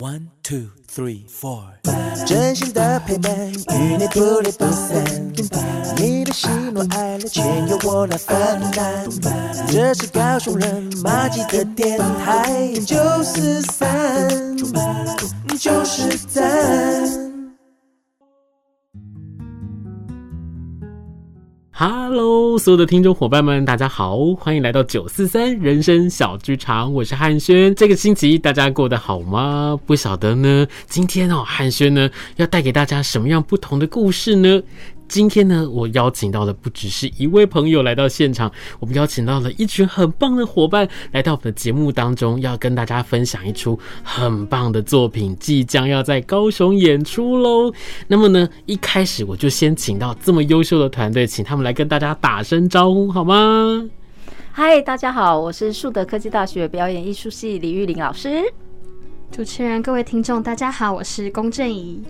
One two three four，真心的陪伴，与你不离不散。你的喜怒哀乐，全由我来分担。这是高雄人马吉的电台，九四三，就是赞。Hello，所有的听众伙伴们，大家好，欢迎来到九四三人生小剧场，我是汉轩。这个星期大家过得好吗？不晓得呢。今天哦，汉轩呢要带给大家什么样不同的故事呢？今天呢，我邀请到的不只是一位朋友来到现场，我们邀请到了一群很棒的伙伴来到我们的节目当中，要跟大家分享一出很棒的作品，即将要在高雄演出喽。那么呢，一开始我就先请到这么优秀的团队，请他们来跟大家打声招呼，好吗？嗨，大家好，我是树德科技大学表演艺术系李玉玲老师。主持人，各位听众，大家好，我是龚正怡。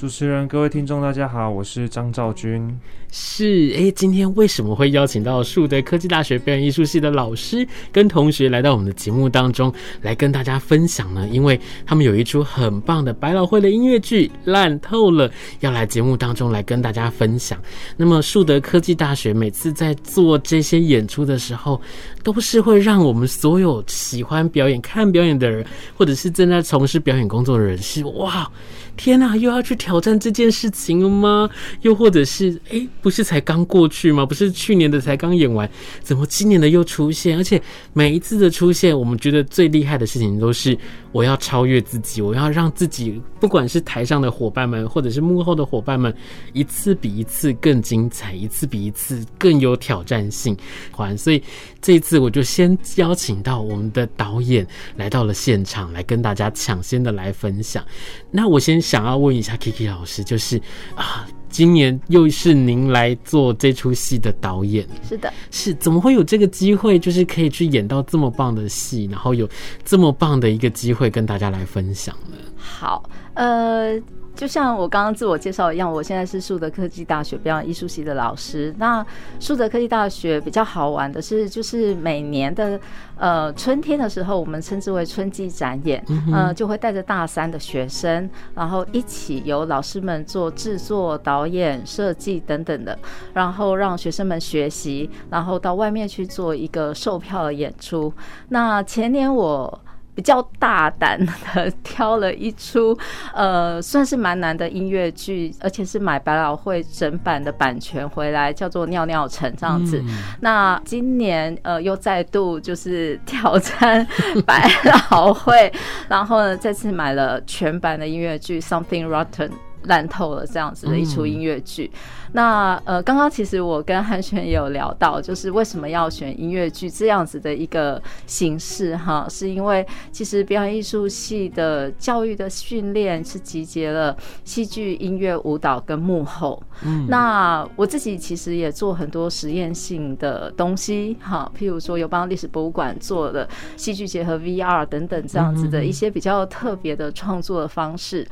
主持人，各位听众，大家好，我是张兆军。是，哎，今天为什么会邀请到树德科技大学表演艺术系的老师跟同学来到我们的节目当中来跟大家分享呢？因为他们有一出很棒的百老汇的音乐剧《烂透了》，要来节目当中来跟大家分享。那么，树德科技大学每次在做这些演出的时候，都是会让我们所有喜欢表演、看表演的人，或者是正在从事表演工作的人，是哇。天呐，又要去挑战这件事情了吗？又或者是，哎、不是才刚过去吗？不是去年的才刚演完，怎么今年的又出现？而且每一次的出现，我们觉得最厉害的事情都是，我要超越自己，我要让自己，不管是台上的伙伴们，或者是幕后的伙伴们，一次比一次更精彩，一次比一次更有挑战性。还所以这一次我就先邀请到我们的导演来到了现场，来跟大家抢先的来分享。那我先。想要问一下 Kiki 老师，就是啊，今年又是您来做这出戏的导演，是的，是怎么会有这个机会，就是可以去演到这么棒的戏，然后有这么棒的一个机会跟大家来分享呢？好，呃。就像我刚刚自我介绍一样，我现在是树德科技大学表演艺术系的老师。那树德科技大学比较好玩的是，就是每年的呃春天的时候，我们称之为春季展演，呃，就会带着大三的学生，然后一起由老师们做制作、导演、设计等等的，然后让学生们学习，然后到外面去做一个售票的演出。那前年我。比较大胆的挑了一出，呃，算是蛮难的音乐剧，而且是买百老汇整版的版权回来，叫做《尿尿城》这样子。那今年呃又再度就是挑战 百老汇，然后呢再次买了全版的音乐剧《Something Rotten》。烂透了这样子的一出音乐剧，那呃，刚刚其实我跟汉轩也有聊到，就是为什么要选音乐剧这样子的一个形式哈，是因为其实表演艺术系的教育的训练是集结了戏剧、音乐、舞蹈跟幕后。嗯，那我自己其实也做很多实验性的东西哈，譬如说有帮历史博物馆做的戏剧结合 VR 等等这样子的一些比较特别的创作的方式。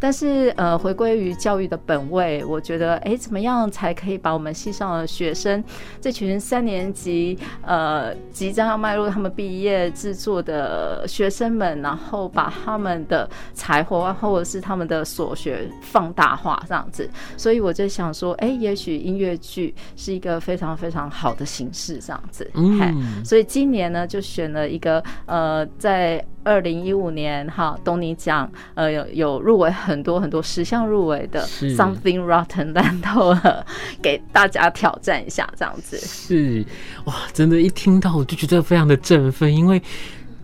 但是，呃，回归于教育的本位，我觉得，哎，怎么样才可以把我们系上的学生这群三年级，呃，即将要迈入他们毕业制作的学生们，然后把他们的才华或者是他们的所学放大化，这样子。所以我就想说，哎，也许音乐剧是一个非常非常好的形式，这样子。嗯。所以今年呢，就选了一个，呃，在。二零一五年哈，东尼奖呃有有入围很多很多十项入围的 Something Rotten 烂透了，给大家挑战一下这样子。是哇，真的，一听到我就觉得非常的振奋，因为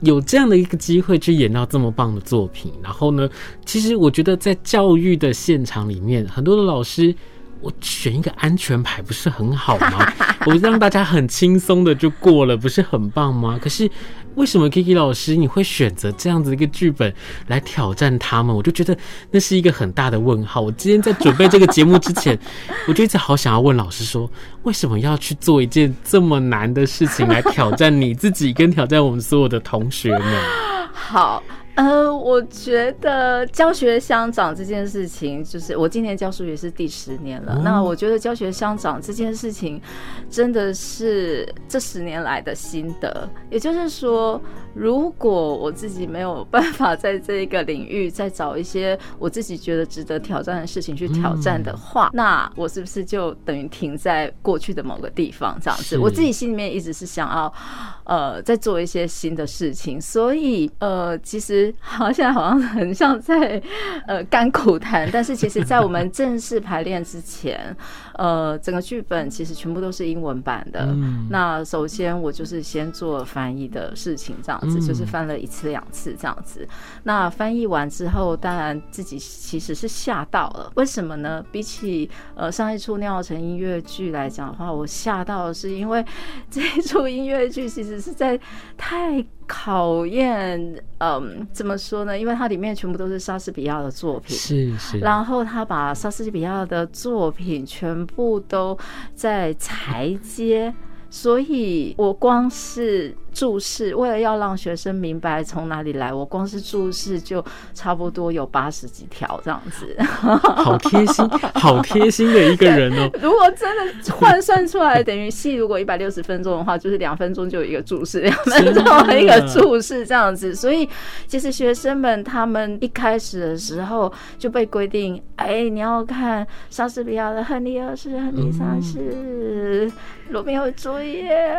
有这样的一个机会去演到这么棒的作品。然后呢，其实我觉得在教育的现场里面，很多的老师。我选一个安全牌不是很好吗？我让大家很轻松的就过了，不是很棒吗？可是为什么 Kiki 老师你会选择这样子一个剧本来挑战他们？我就觉得那是一个很大的问号。我今天在准备这个节目之前，我就一直好想要问老师说，为什么要去做一件这么难的事情来挑战你自己，跟挑战我们所有的同学们？好。呃，我觉得教学相长这件事情，就是我今年教数学是第十年了。嗯、那我觉得教学相长这件事情，真的是这十年来的心得。也就是说，如果我自己没有办法在这个领域再找一些我自己觉得值得挑战的事情去挑战的话，嗯、那我是不是就等于停在过去的某个地方这样子？我自己心里面一直是想要，呃，在做一些新的事情。所以，呃，其实。好，现在好像很像在呃干苦谈，但是其实，在我们正式排练之前，呃，整个剧本其实全部都是英文版的。嗯、那首先我就是先做翻译的事情，这样子，就是翻了一次两次这样子。那翻译完之后，当然自己其实是吓到了。为什么呢？比起呃上一出尿成音乐剧来讲的话，我吓到的是因为 这一出音乐剧其实是在太。考验，嗯，怎么说呢？因为它里面全部都是莎士比亚的作品，是是。然后他把莎士比亚的作品全部都在裁接，所以我光是。注释，为了要让学生明白从哪里来，我光是注释就差不多有八十几条这样子，好贴心，好贴心的一个人哦。如果真的换算出来，等于戏如果一百六十分钟的话，就是两分钟就有一个注释，两分钟一个注释这样子。所以其实学生们他们一开始的时候就被规定，哎，你要看莎士比亚的《亨利二世》《亨利三世》《罗密欧与朱丽叶》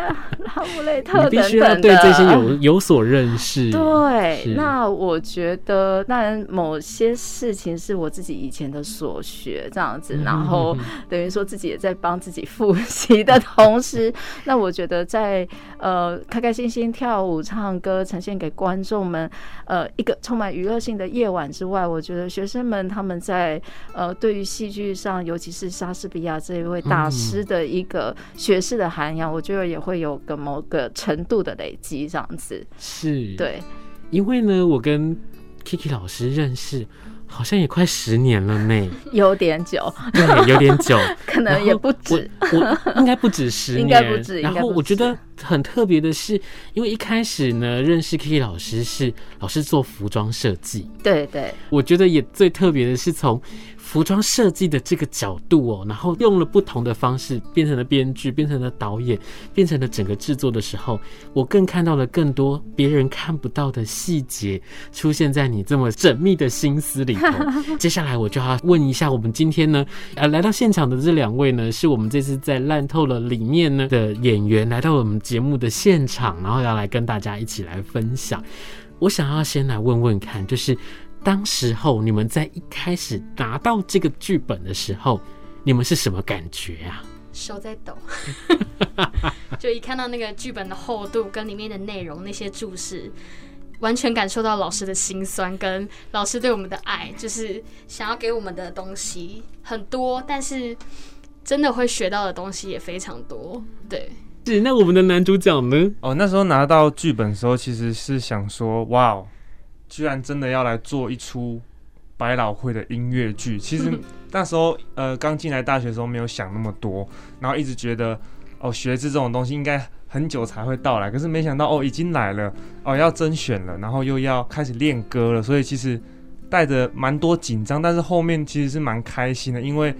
《哈姆雷特》等等。对这些有有所认识，对。那我觉得，当然某些事情是我自己以前的所学，这样子，嗯、然后等于说自己也在帮自己复习的同时，那我觉得在呃开开心心跳舞、唱歌，呈现给观众们，呃一个充满娱乐性的夜晚之外，我觉得学生们他们在呃对于戏剧上，尤其是莎士比亚这一位大师的一个学识的涵养，嗯、我觉得也会有个某个程度的。累积这样子是。对，因为呢，我跟 Kiki 老师认识好像也快十年了呢，有点久，对，有点久，可能也不止，我，我应该不止十年，应该不止。然后我觉得很特别的是，因为一开始呢，认识 Kiki 老师是老师做服装设计，对对，我觉得也最特别的是从。服装设计的这个角度哦，然后用了不同的方式，变成了编剧，变成了导演，变成了整个制作的时候，我更看到了更多别人看不到的细节出现在你这么缜密的心思里头。接下来我就要问一下，我们今天呢，呃，来到现场的这两位呢，是我们这次在烂透了里面呢的演员，来到我们节目的现场，然后要来跟大家一起来分享。我想要先来问问看，就是。当时候你们在一开始拿到这个剧本的时候，你们是什么感觉啊？手在抖，就一看到那个剧本的厚度跟里面的内容，那些注释，完全感受到老师的辛酸跟老师对我们的爱，就是想要给我们的东西很多，但是真的会学到的东西也非常多。对，是那我们的男主角呢？哦，那时候拿到剧本的时候，其实是想说，哇哦。居然真的要来做一出百老汇的音乐剧，其实 那时候呃刚进来大学的时候没有想那么多，然后一直觉得哦学制这种东西应该很久才会到来，可是没想到哦已经来了哦要甄选了，然后又要开始练歌了，所以其实带着蛮多紧张，但是后面其实是蛮开心的，因为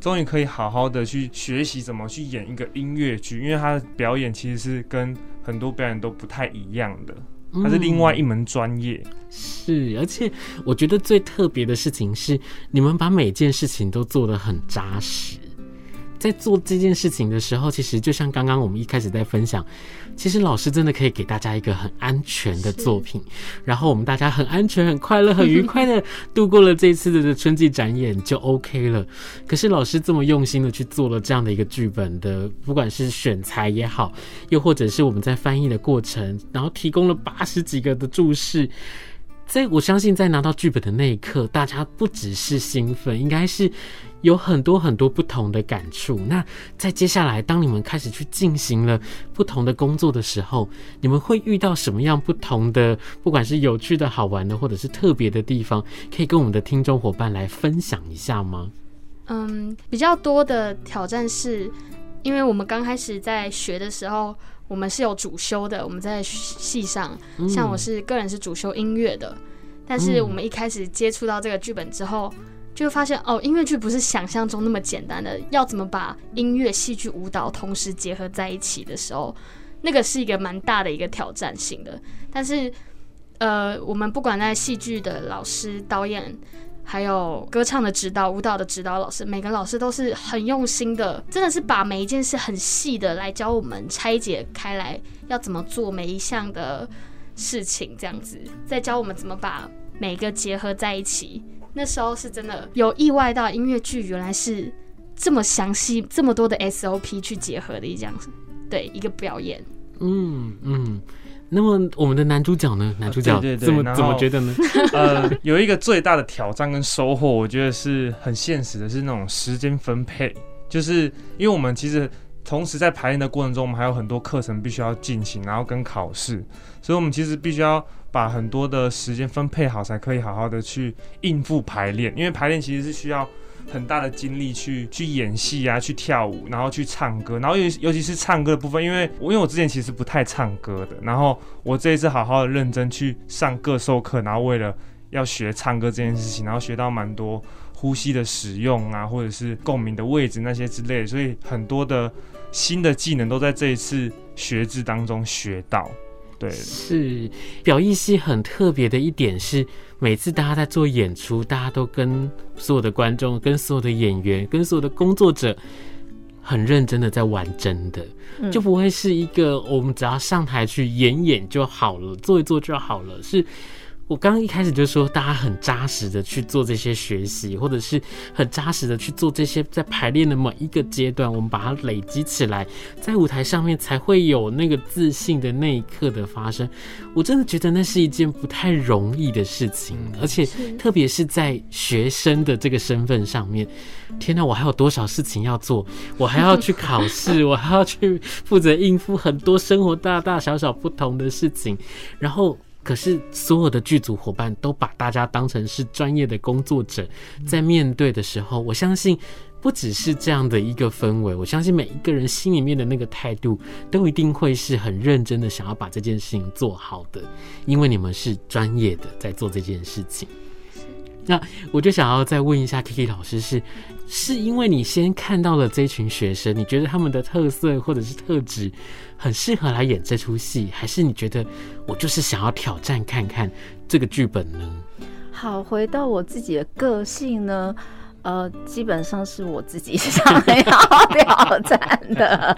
终于可以好好的去学习怎么去演一个音乐剧，因为他的表演其实是跟很多表演都不太一样的。它是另外一门专业。是，而且我觉得最特别的事情是，你们把每件事情都做得很扎实。在做这件事情的时候，其实就像刚刚我们一开始在分享，其实老师真的可以给大家一个很安全的作品，然后我们大家很安全、很快乐、很愉快的度过了这次的春季展演就 OK 了。可是老师这么用心的去做了这样的一个剧本的，不管是选材也好，又或者是我们在翻译的过程，然后提供了八十几个的注释。在我相信，在拿到剧本的那一刻，大家不只是兴奋，应该是有很多很多不同的感触。那在接下来，当你们开始去进行了不同的工作的时候，你们会遇到什么样不同的，不管是有趣的好玩的，或者是特别的地方，可以跟我们的听众伙伴来分享一下吗？嗯，比较多的挑战是，因为我们刚开始在学的时候。我们是有主修的，我们在戏上，像我是个人是主修音乐的，但是我们一开始接触到这个剧本之后，就会发现哦，音乐剧不是想象中那么简单的，要怎么把音乐、戏剧、舞蹈同时结合在一起的时候，那个是一个蛮大的一个挑战性的。但是，呃，我们不管在戏剧的老师、导演，还有歌唱的指导、舞蹈的指导老师，每个老师都是很用心的，真的是把每一件事很细的来教我们拆解开来，要怎么做每一项的事情，这样子，再教我们怎么把每个结合在一起。那时候是真的有意外到音乐剧原来是这么详细、这么多的 SOP 去结合的一样子，对一个表演。嗯嗯。那么我们的男主角呢？男主角怎么、呃、怎么觉得呢？呃，有一个最大的挑战跟收获，我觉得是很现实的，是那种时间分配。就是因为我们其实同时在排练的过程中，我们还有很多课程必须要进行，然后跟考试，所以我们其实必须要把很多的时间分配好，才可以好好的去应付排练。因为排练其实是需要。很大的精力去去演戏啊，去跳舞，然后去唱歌，然后尤尤其是唱歌的部分，因为我因为我之前其实不太唱歌的，然后我这一次好好的认真去上各授课，然后为了要学唱歌这件事情，然后学到蛮多呼吸的使用啊，或者是共鸣的位置那些之类的，所以很多的新的技能都在这一次学制当中学到。对，是表意系很特别的一点是，每次大家在做演出，大家都跟所有的观众、跟所有的演员、跟所有的工作者，很认真的在玩真的，就不会是一个我们只要上台去演演就好了，做一做就好了，是。我刚刚一开始就说，大家很扎实的去做这些学习，或者是很扎实的去做这些，在排练的某一个阶段，我们把它累积起来，在舞台上面才会有那个自信的那一刻的发生。我真的觉得那是一件不太容易的事情，而且特别是在学生的这个身份上面，天哪，我还有多少事情要做？我还要去考试，我还要去负责应付很多生活大大小小不同的事情，然后。可是，所有的剧组伙伴都把大家当成是专业的工作者，在面对的时候，我相信不只是这样的一个氛围，我相信每一个人心里面的那个态度，都一定会是很认真的，想要把这件事情做好的，因为你们是专业的在做这件事情。那我就想要再问一下 Kiki 老师是，是因为你先看到了这群学生，你觉得他们的特色或者是特质很适合来演这出戏，还是你觉得我就是想要挑战看看这个剧本呢？好，回到我自己的个性呢。呃，基本上是我自己 想要挑战的。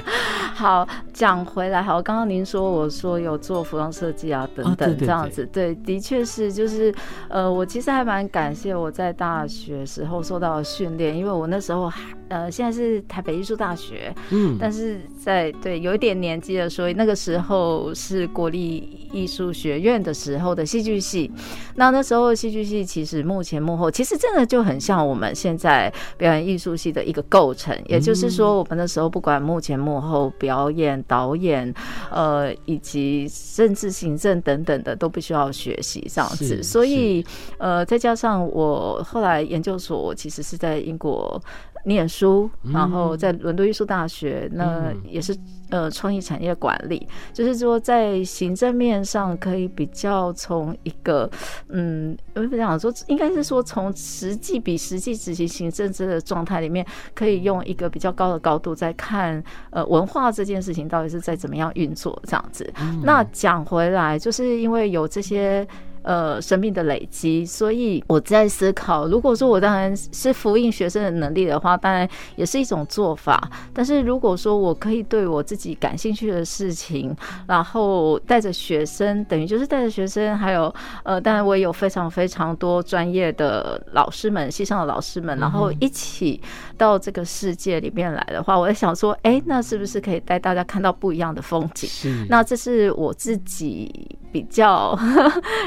好，讲回来，好，刚刚您说我说有做服装设计啊，等等这样子，哦、对，对，对，对，的确是，就是呃，我其实还蛮感谢我在大学时候受到的训练，因为我那时候还呃，现在是台北艺术大学，嗯，但是在对有一点年纪了，所以那个时候是国立艺术学院的时候的戏剧系，那那时候戏剧系其实幕前幕后，其实真的就很像我们现在。在表演艺术系的一个构成，也就是说，我们那时候不管幕前幕后、表演、导演，呃，以及甚至行政等等的，都必须要学习这样子。所以，呃，再加上我后来研究所，我其实是在英国。念书，然后在伦敦艺术大学，那也是呃创意产业管理，就是说在行政面上可以比较从一个嗯，我不想说，应该是说从实际比实际执行行政这个状态里面，可以用一个比较高的高度在看呃文化这件事情到底是在怎么样运作这样子。那讲回来，就是因为有这些。呃，生命的累积，所以我在思考，如果说我当然是复印学生的能力的话，当然也是一种做法。但是如果说我可以对我自己感兴趣的事情，然后带着学生，等于就是带着学生，还有呃，当然我也有非常非常多专业的老师们，系上的老师们，然后一起到这个世界里面来的话，我在想说，哎，那是不是可以带大家看到不一样的风景？是。那这是我自己比较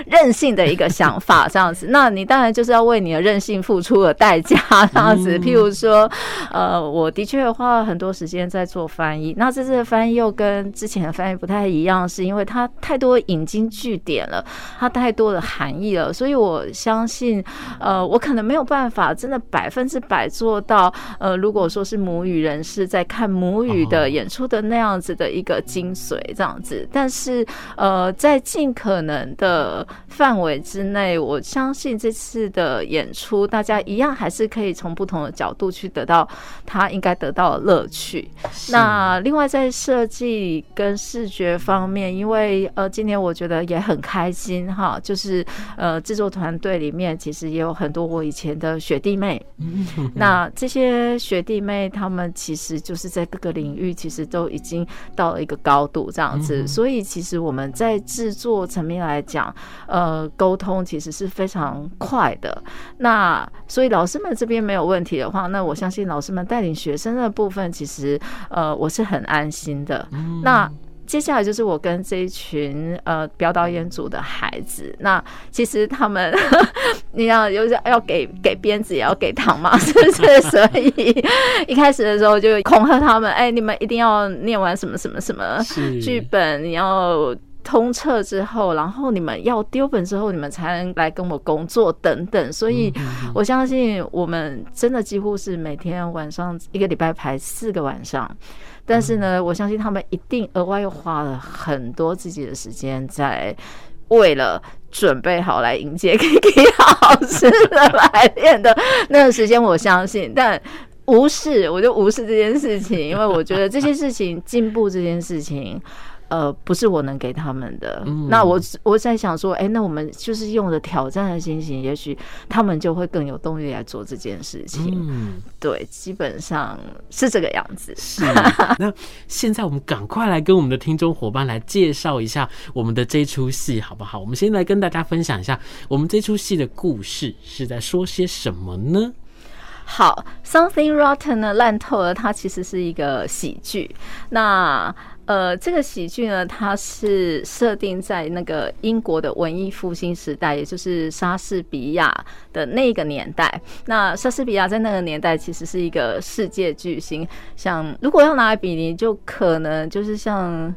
认。任性的一个想法，这样子，那你当然就是要为你的任性付出了代价，这样子。譬如说，呃，我的确花了很多时间在做翻译，那这次的翻译又跟之前的翻译不太一样，是因为它太多引经据典了，它太多的含义了，所以我相信，呃，我可能没有办法真的百分之百做到，呃，如果说是母语人士在看母语的演出的那样子的一个精髓，这样子。但是，呃，在尽尽可能的范围之内，我相信这次的演出，大家一样还是可以从不同的角度去得到他应该得到的乐趣。那另外在设计跟视觉方面，因为呃，今年我觉得也很开心哈，就是呃，制作团队里面其实也有很多我以前的学弟妹。那这些学弟妹他们其实就是在各个领域其实都已经到了一个高度这样子，所以其实我们在制作层面来讲，呃，沟通其实是非常快的。那所以老师们这边没有问题的话，那我相信老师们带领学生的部分，其实呃，我是很安心的。那。接下来就是我跟这一群呃表导演组的孩子，那其实他们 你要有要给给鞭子也要给糖嘛，是不是？所以一开始的时候就恐吓他们，哎，你们一定要念完什么什么什么剧本，你要通彻之后，然后你们要丢本之后，你们才能来跟我工作等等。所以我相信我们真的几乎是每天晚上一个礼拜排四个晚上。但是呢，我相信他们一定额外又花了很多自己的时间，在为了准备好来迎接 Kiki 老师的来练的那个时间。我相信，但无视，我就无视这件事情，因为我觉得这些事情进步这件事情。呃，不是我能给他们的。嗯、那我我在想说，哎、欸，那我们就是用着挑战的心情，也许他们就会更有动力来做这件事情。嗯，对，基本上是这个样子。是。那现在我们赶快来跟我们的听众伙伴来介绍一下我们的这出戏，好不好？我们先来跟大家分享一下我们这出戏的故事是在说些什么呢？好，Something Rotten 呢，烂透了，它其实是一个喜剧。那呃，这个喜剧呢，它是设定在那个英国的文艺复兴时代，也就是莎士比亚的那个年代。那莎士比亚在那个年代其实是一个世界巨星，像如果要拿来比拟，就可能就是像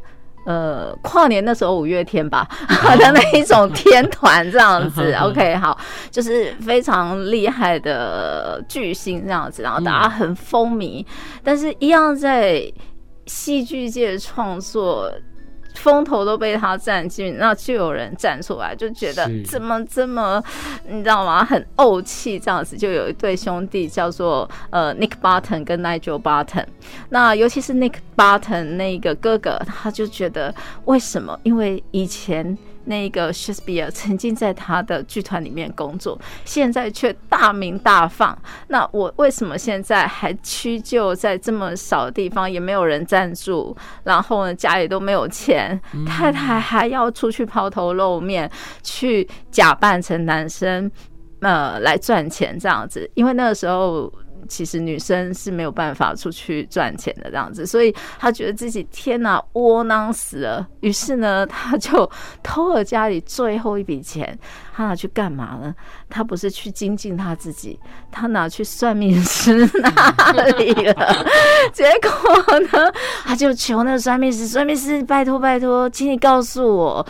呃跨年那时候五月天吧 的那一种天团这样子。OK，好，就是非常厉害的巨星这样子，然后大家很风靡，但是一样在。戏剧界创作风头都被他占据，那就有人站出来，就觉得怎么这么，你知道吗？很怄气这样子。就有一对兄弟叫做呃 Nick Barton 跟 Nigel Barton，那尤其是 Nick Barton 那个哥哥，他就觉得为什么？因为以前。那个 Shakespeare 曾经在他的剧团里面工作，现在却大名大放。那我为什么现在还屈就在这么少的地方，也没有人赞助，然后呢，家里都没有钱，太太还要出去抛头露面，去假扮成男生，呃，来赚钱这样子？因为那个时候。其实女生是没有办法出去赚钱的这样子，所以他觉得自己天哪，窝囊死了。于是呢，他就偷了家里最后一笔钱，他拿去干嘛呢？他不是去精进他自己，他拿去算命师那里了。结果呢，他就求那个算命师，算命师拜托拜托，请你告诉我，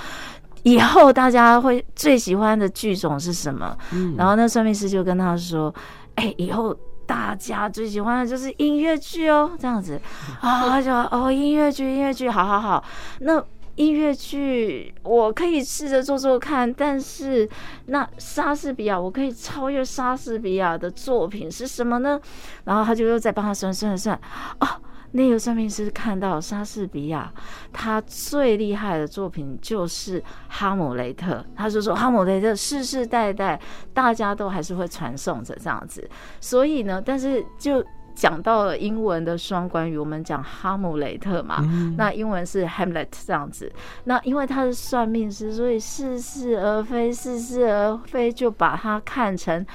以后大家会最喜欢的剧种是什么？然后那算命师就跟他说：“哎，以后。”大家最喜欢的就是音乐剧哦，这样子 啊，就哦音乐剧，音乐剧，好好好。那音乐剧我可以试着做做看，但是那莎士比亚，我可以超越莎士比亚的作品是什么呢？然后他就又在帮他算算算啊。那个算命师看到莎士比亚，他最厉害的作品就是《哈姆雷特》，他就说《哈姆雷特》世世代代大家都还是会传颂着这样子。所以呢，但是就讲到了英文的双关语，我们讲哈姆雷特嘛，那英文是 Hamlet 这样子。那因为他是算命师，所以似是而非，似是而非，就把它看成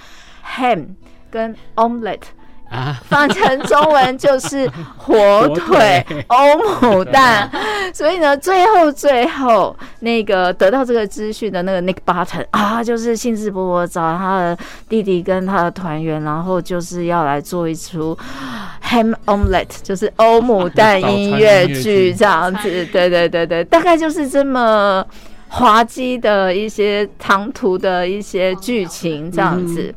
ham 跟 omelette。啊，翻成中文就是火腿欧姆蛋，所以呢，最后最后那个得到这个资讯的那个 Nick Button 啊，就是兴致勃勃找他的弟弟跟他的团员，然后就是要来做一出 Ham Omelette，就是欧姆蛋音乐剧。这样子，对对对对，大概就是这么。滑稽的一些唐突的一些剧情这样子，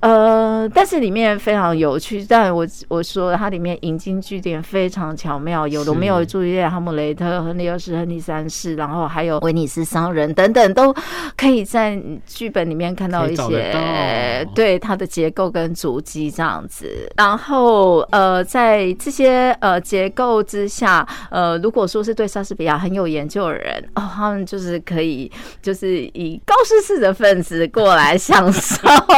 呃，呃，但是里面非常有趣。但我我说它里面引经据典非常巧妙，有罗密欧与朱丽叶、哈姆雷特、亨利二世、亨利三世，然后还有威尼斯商人等等，都可以在剧本里面看到一些对它的结构跟足迹这样子。然后呃，在这些呃结构之下，呃，如果说是对莎士比亚很有研究的人哦，他们就是可以就是以高知识的分子过来享受。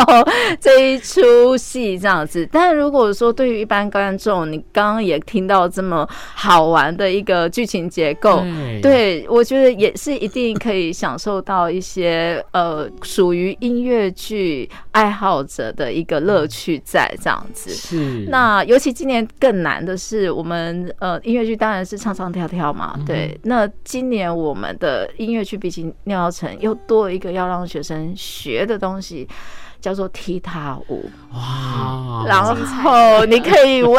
这一出戏这样子，但如果说对于一般观众，你刚刚也听到这么好玩的一个剧情结构，对，我觉得也是一定可以享受到一些呃属于音乐剧爱好者的一个乐趣在这样子。是，那尤其今年更难的是，我们呃音乐剧当然是唱唱跳跳嘛，对。那今年我们的音乐剧毕竟尿药城又多一个要让学生学的东西。叫做踢踏舞哇，然后你可以问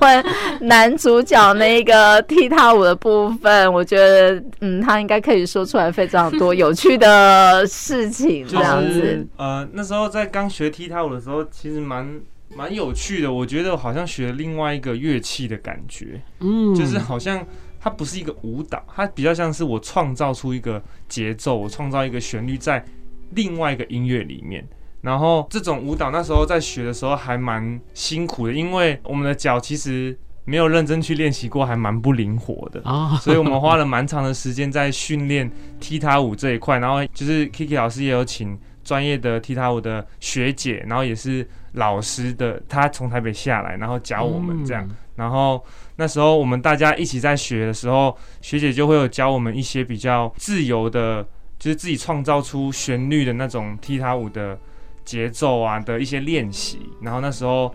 问男主角那个踢踏舞的部分，我觉得嗯，他应该可以说出来非常多有趣的事情，这样子。呃，那时候在刚学踢踏舞的时候，其实蛮蛮有趣的，我觉得好像学另外一个乐器的感觉，嗯，就是好像它不是一个舞蹈，它比较像是我创造出一个节奏，我创造一个旋律在另外一个音乐里面。然后这种舞蹈那时候在学的时候还蛮辛苦的，因为我们的脚其实没有认真去练习过，还蛮不灵活的啊。所以我们花了蛮长的时间在训练踢踏舞这一块。然后就是 Kiki 老师也有请专业的踢踏舞的学姐，然后也是老师的，她从台北下来，然后教我们这样。然后那时候我们大家一起在学的时候，学姐就会有教我们一些比较自由的，就是自己创造出旋律的那种踢踏舞的。节奏啊的一些练习，然后那时候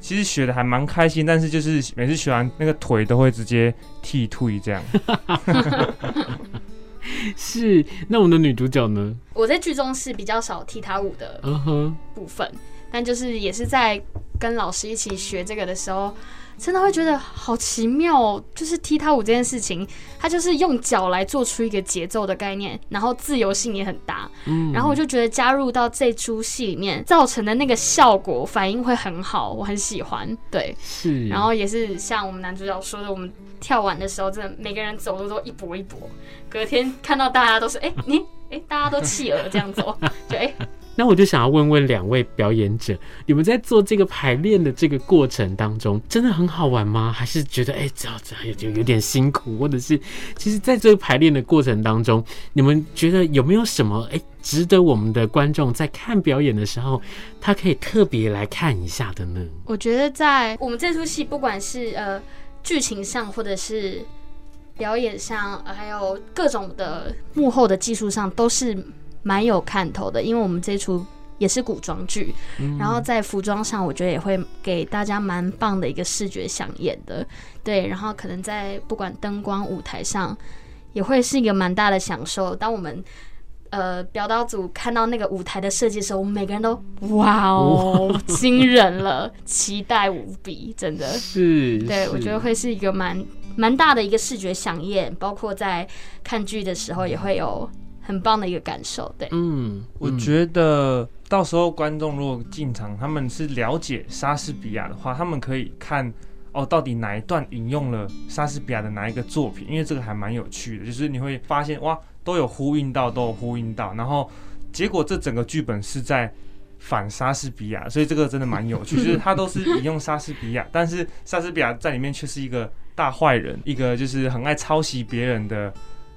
其实学的还蛮开心，但是就是每次学完那个腿都会直接踢退这样。是，那我们的女主角呢？我在剧中是比较少踢踏舞的部分，uh huh. 但就是也是在跟老师一起学这个的时候。真的会觉得好奇妙哦，就是踢踏舞这件事情，它就是用脚来做出一个节奏的概念，然后自由性也很大。嗯，然后我就觉得加入到这出戏里面造成的那个效果反应会很好，我很喜欢。对，是。然后也是像我们男主角说的，我们跳完的时候，真的每个人走路都一跛一跛，隔天看到大家都是哎、欸、你哎、欸、大家都企鹅这样走，就哎。欸那我就想要问问两位表演者，你们在做这个排练的这个过程当中，真的很好玩吗？还是觉得哎，这样这样就有点辛苦，或者是其实在这个排练的过程当中，你们觉得有没有什么哎，值得我们的观众在看表演的时候，他可以特别来看一下的呢？我觉得在我们这出戏，不管是呃剧情上，或者是表演上，还有各种的幕后的技术上，都是。蛮有看头的，因为我们这出也是古装剧，嗯、然后在服装上，我觉得也会给大家蛮棒的一个视觉饗宴的，对，然后可能在不管灯光、舞台上，也会是一个蛮大的享受。当我们呃表导组看到那个舞台的设计的时候，我们每个人都哇哦，惊人了，期待无比，真的是，对，我觉得会是一个蛮蛮大的一个视觉饗宴，包括在看剧的时候也会有。很棒的一个感受，对，嗯，我觉得到时候观众如果进场，他们是了解莎士比亚的话，他们可以看哦，到底哪一段引用了莎士比亚的哪一个作品，因为这个还蛮有趣的，就是你会发现哇，都有呼应到，都有呼应到，然后结果这整个剧本是在反莎士比亚，所以这个真的蛮有趣，就是 他都是引用莎士比亚，但是莎士比亚在里面却是一个大坏人，一个就是很爱抄袭别人的。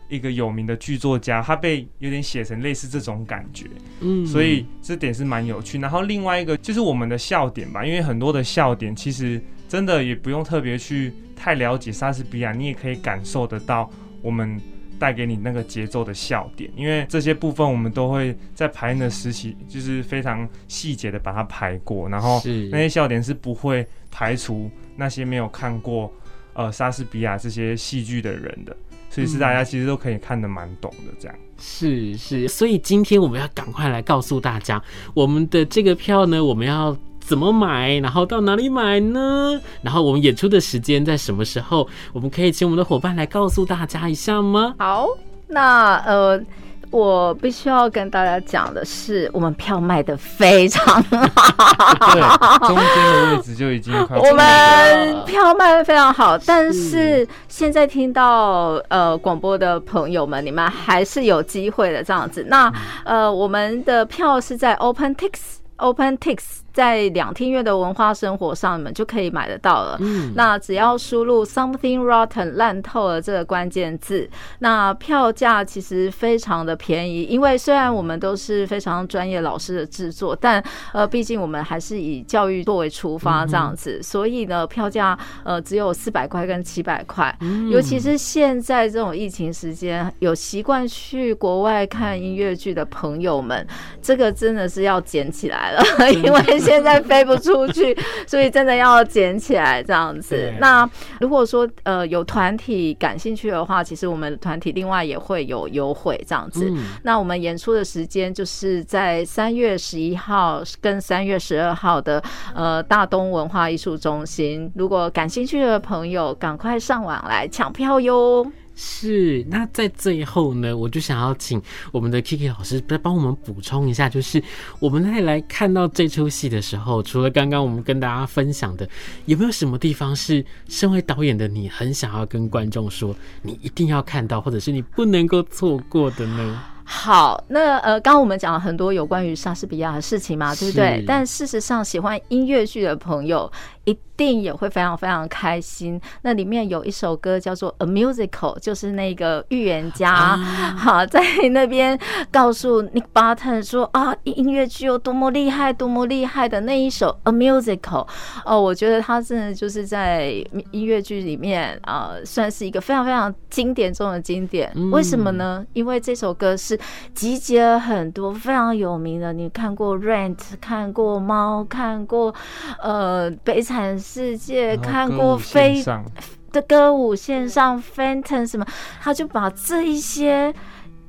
一个有名的剧作家，他被有点写成类似这种感觉，嗯，所以这点是蛮有趣。然后另外一个就是我们的笑点吧，因为很多的笑点其实真的也不用特别去太了解莎士比亚，你也可以感受得到我们带给你那个节奏的笑点。因为这些部分我们都会在排练的时期，就是非常细节的把它排过，然后那些笑点是不会排除那些没有看过呃莎士比亚这些戏剧的人的。所以是大家其实都可以看得蛮懂的，这样。是是，所以今天我们要赶快来告诉大家，我们的这个票呢，我们要怎么买，然后到哪里买呢？然后我们演出的时间在什么时候？我们可以请我们的伙伴来告诉大家一下吗？好，那呃。我必须要跟大家讲的是，我们票卖的非常好，对，中间的位置就已经快。我们票卖的非常好，但是现在听到呃广播的朋友们，你们还是有机会的这样子。那呃，我们的票是在 OpenTix，OpenTix。在两厅院的文化生活上，你们就可以买得到了。嗯，那只要输入 “something rotten” 烂透了这个关键字，那票价其实非常的便宜。因为虽然我们都是非常专业老师的制作，但呃，毕竟我们还是以教育作为出发这样子，所以呢，票价呃只有四百块跟七百块。尤其是现在这种疫情时间，有习惯去国外看音乐剧的朋友们，这个真的是要捡起来了，因为。现在飞不出去，所以真的要捡起来这样子。那如果说呃有团体感兴趣的话，其实我们团体另外也会有优惠这样子。那我们演出的时间就是在三月十一号跟三月十二号的呃大东文化艺术中心。如果感兴趣的朋友，赶快上网来抢票哟。是，那在最后呢，我就想要请我们的 Kiki 老师再帮我们补充一下，就是我们在来看到这出戏的时候，除了刚刚我们跟大家分享的，有没有什么地方是身为导演的你很想要跟观众说，你一定要看到，或者是你不能够错过的呢？好，那呃，刚刚我们讲了很多有关于莎士比亚的事情嘛，对不对？但事实上，喜欢音乐剧的朋友。一定也会非常非常开心。那里面有一首歌叫做《A Musical》，就是那个预言家啊，在那边告诉 Nick Barton 说啊，音乐剧有多么厉害，多么厉害的那一首《A Musical》哦，我觉得他真的就是在音乐剧里面啊，算是一个非常非常经典中的经典。为什么呢？因为这首歌是集结了很多非常有名的，你看过《Rent》，看过《猫》，看过呃《悲惨》。世界看过飞的歌舞线上 Phantom 什么，他就把这一些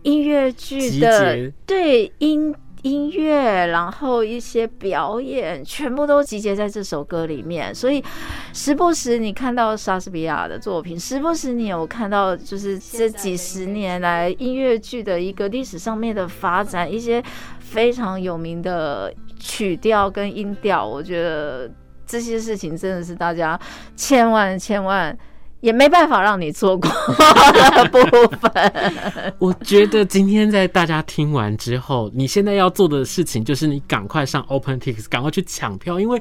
音乐剧的对音音乐，然后一些表演，全部都集结在这首歌里面。所以时不时你看到莎士比亚的作品，时不时你有看到就是这几十年来音乐剧的一个历史上面的发展，一些非常有名的曲调跟音调，我觉得。这些事情真的是大家千万千万也没办法让你错过的 部分。我觉得今天在大家听完之后，你现在要做的事情就是你赶快上 OpenTix，赶快去抢票，因为。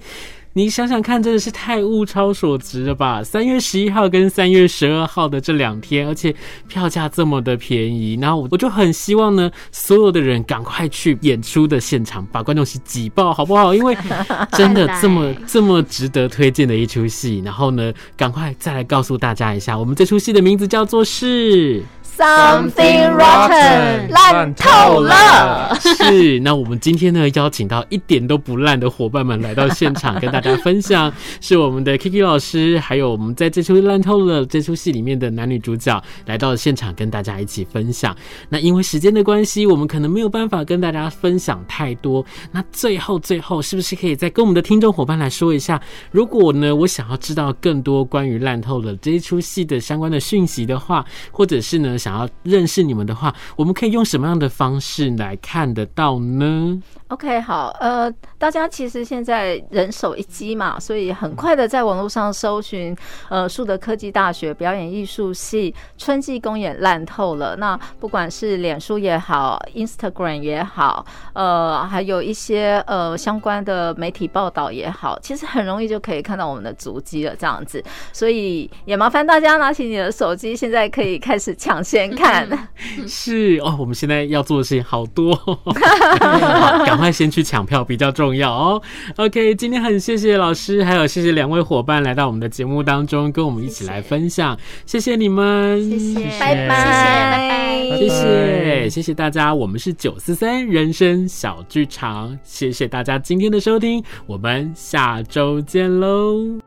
你想想看，真的是太物超所值了吧？三月十一号跟三月十二号的这两天，而且票价这么的便宜，然后我我就很希望呢，所有的人赶快去演出的现场，把观众席挤爆，好不好？因为 真的这么这么值得推荐的一出戏。然后呢，赶快再来告诉大家一下，我们这出戏的名字叫做是。Something rotten，烂透了。是，那我们今天呢，邀请到一点都不烂的伙伴们来到现场，跟大家分享，是我们的 Kiki 老师，还有我们在这出烂透了这出戏里面的男女主角来到现场，跟大家一起分享。那因为时间的关系，我们可能没有办法跟大家分享太多。那最后最后，是不是可以再跟我们的听众伙伴来说一下，如果呢，我想要知道更多关于烂透了这一出戏的相关的讯息的话，或者是呢，想要认识你们的话，我们可以用什么样的方式来看得到呢？OK，好，呃，大家其实现在人手一机嘛，所以很快的在网络上搜寻，呃，树德科技大学表演艺术系春季公演烂透了。那不管是脸书也好，Instagram 也好，呃，还有一些呃相关的媒体报道也好，其实很容易就可以看到我们的足迹了，这样子。所以也麻烦大家拿起你的手机，现在可以开始抢先看。是哦，我们现在要做的事情好多。赶快先去抢票比较重要哦。OK，今天很谢谢老师，还有谢谢两位伙伴来到我们的节目当中，跟我们一起来分享。谢谢你们，谢谢，谢谢拜拜，拜拜，谢谢，谢谢大家。我们是九四三人生小剧场，谢谢大家今天的收听，我们下周见喽。